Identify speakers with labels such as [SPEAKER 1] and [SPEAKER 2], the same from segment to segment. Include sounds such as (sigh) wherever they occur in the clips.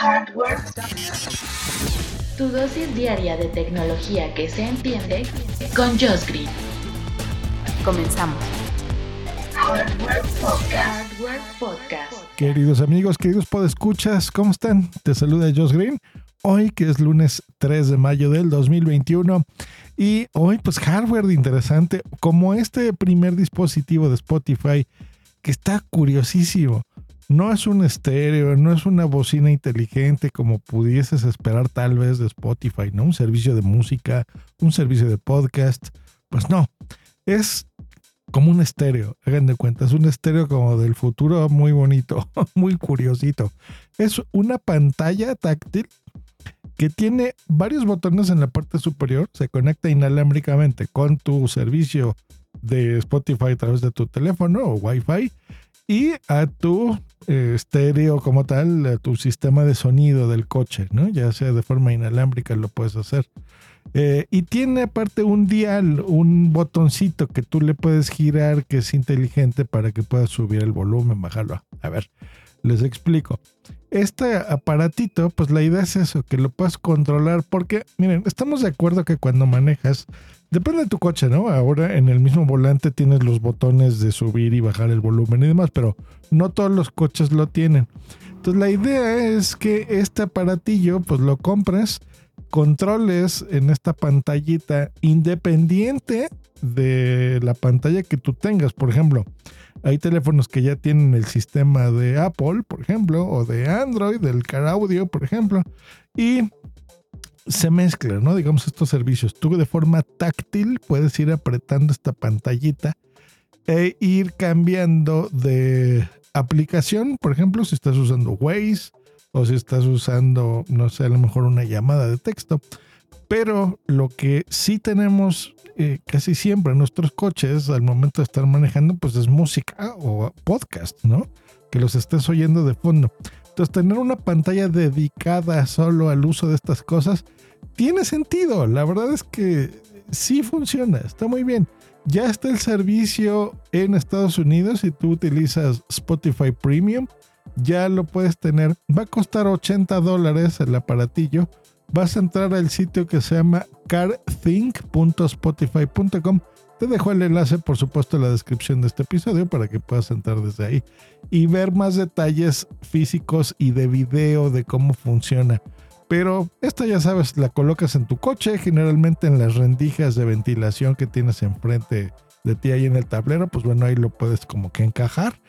[SPEAKER 1] Hardware. Tu dosis diaria de tecnología que se entiende con Josh Green.
[SPEAKER 2] Comenzamos.
[SPEAKER 1] Hardware Podcast. Hardware Podcast.
[SPEAKER 3] Queridos amigos, queridos podescuchas, ¿cómo están? Te saluda Josh Green. Hoy que es lunes 3 de mayo del 2021 y hoy pues hardware interesante como este primer dispositivo de Spotify que está curiosísimo. No es un estéreo, no es una bocina inteligente como pudieses esperar tal vez de Spotify, ¿no? Un servicio de música, un servicio de podcast. Pues no, es como un estéreo, hagan de cuenta, es un estéreo como del futuro muy bonito, (laughs) muy curiosito. Es una pantalla táctil que tiene varios botones en la parte superior, se conecta inalámbricamente con tu servicio de Spotify a través de tu teléfono o Wi-Fi y a tu eh, estéreo como tal, a tu sistema de sonido del coche, ¿no? Ya sea de forma inalámbrica lo puedes hacer. Eh, y tiene aparte un dial, un botoncito que tú le puedes girar que es inteligente para que puedas subir el volumen, bajarlo. A ver, les explico. Este aparatito, pues la idea es eso, que lo puedas controlar porque, miren, estamos de acuerdo que cuando manejas, depende de tu coche, ¿no? Ahora en el mismo volante tienes los botones de subir y bajar el volumen y demás, pero no todos los coches lo tienen. Entonces la idea es que este aparatillo, pues lo compres, controles en esta pantallita independiente de la pantalla que tú tengas. Por ejemplo, hay teléfonos que ya tienen el sistema de Apple, por ejemplo, o de Android, del Car Audio, por ejemplo, y se mezclan, ¿no? Digamos estos servicios. Tú de forma táctil puedes ir apretando esta pantallita e ir cambiando de aplicación, por ejemplo, si estás usando Waze o si estás usando, no sé, a lo mejor una llamada de texto. Pero lo que sí tenemos eh, casi siempre en nuestros coches al momento de estar manejando, pues es música o podcast, ¿no? Que los estés oyendo de fondo. Entonces, tener una pantalla dedicada solo al uso de estas cosas tiene sentido. La verdad es que sí funciona, está muy bien. Ya está el servicio en Estados Unidos si tú utilizas Spotify Premium. Ya lo puedes tener. Va a costar 80 dólares el aparatillo vas a entrar al sitio que se llama carthink.spotify.com. Te dejo el enlace, por supuesto, en la descripción de este episodio para que puedas entrar desde ahí y ver más detalles físicos y de video de cómo funciona. Pero esta ya sabes, la colocas en tu coche, generalmente en las rendijas de ventilación que tienes enfrente de ti ahí en el tablero, pues bueno, ahí lo puedes como que encajar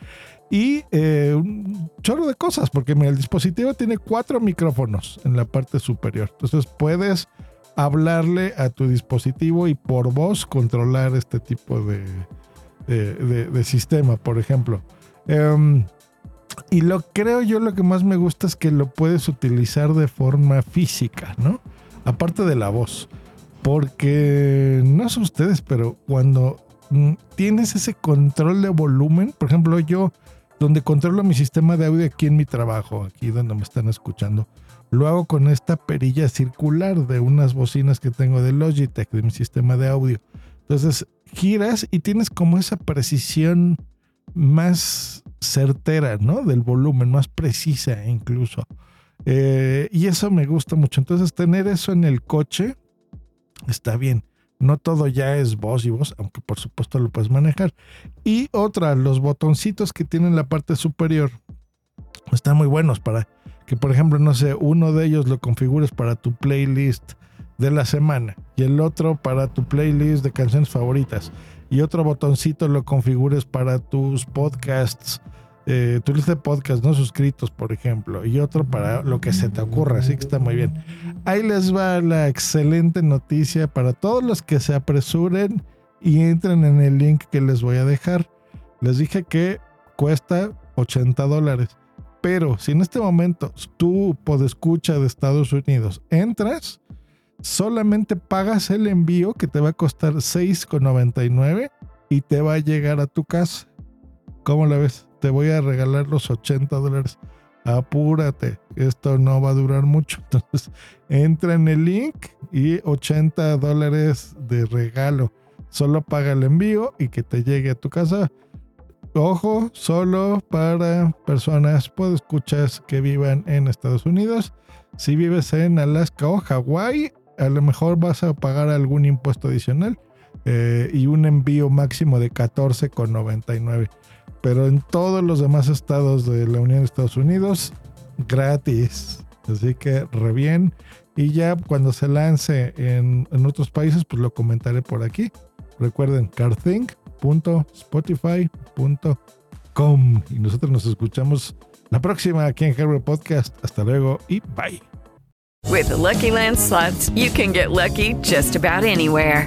[SPEAKER 3] y eh, un chorro de cosas, porque el dispositivo tiene cuatro micrófonos en la parte superior. Entonces puedes hablarle a tu dispositivo y por voz controlar este tipo de, de, sistema, por ejemplo. Em, y lo creo yo lo que más me gusta es que lo puedes utilizar de forma física, ¿no? Aparte de la voz. Porque no sé ustedes, pero cuando mm, tienes ese control de volumen, por ejemplo, yo donde controlo mi sistema de audio aquí en mi trabajo, aquí donde me están escuchando. Lo hago con esta perilla circular de unas bocinas que tengo de Logitech, de mi sistema de audio. Entonces giras y tienes como esa precisión más certera, ¿no? Del volumen, más precisa incluso. Eh, y eso me gusta mucho. Entonces tener eso en el coche está bien. No todo ya es voz y voz, aunque por supuesto lo puedes manejar. Y otra, los botoncitos que tienen la parte superior están muy buenos para que, por ejemplo, no sé, uno de ellos lo configures para tu playlist de la semana y el otro para tu playlist de canciones favoritas y otro botoncito lo configures para tus podcasts eh, tu de podcast no suscritos, por ejemplo, y otro para lo que se te ocurra, así que está muy bien. Ahí les va la excelente noticia para todos los que se apresuren y entren en el link que les voy a dejar. Les dije que cuesta 80 dólares, Pero si en este momento tú, escucha de Estados Unidos, entras, solamente pagas el envío que te va a costar 6,99 y te va a llegar a tu casa. ¿Cómo la ves? Te voy a regalar los 80 dólares. Apúrate, esto no va a durar mucho. (laughs) Entonces, entra en el link y 80 dólares de regalo. Solo paga el envío y que te llegue a tu casa. Ojo, solo para personas, puedo escuchas que vivan en Estados Unidos. Si vives en Alaska o Hawái, a lo mejor vas a pagar algún impuesto adicional eh, y un envío máximo de 14,99. Pero en todos los demás estados de la Unión de Estados Unidos, gratis. Así que re bien. Y ya cuando se lance en, en otros países, pues lo comentaré por aquí. Recuerden, carthink.spotify.com. Y nosotros nos escuchamos la próxima aquí en Hardware Podcast. Hasta luego y bye.
[SPEAKER 4] With Lucky Land slots, you can get lucky just about anywhere.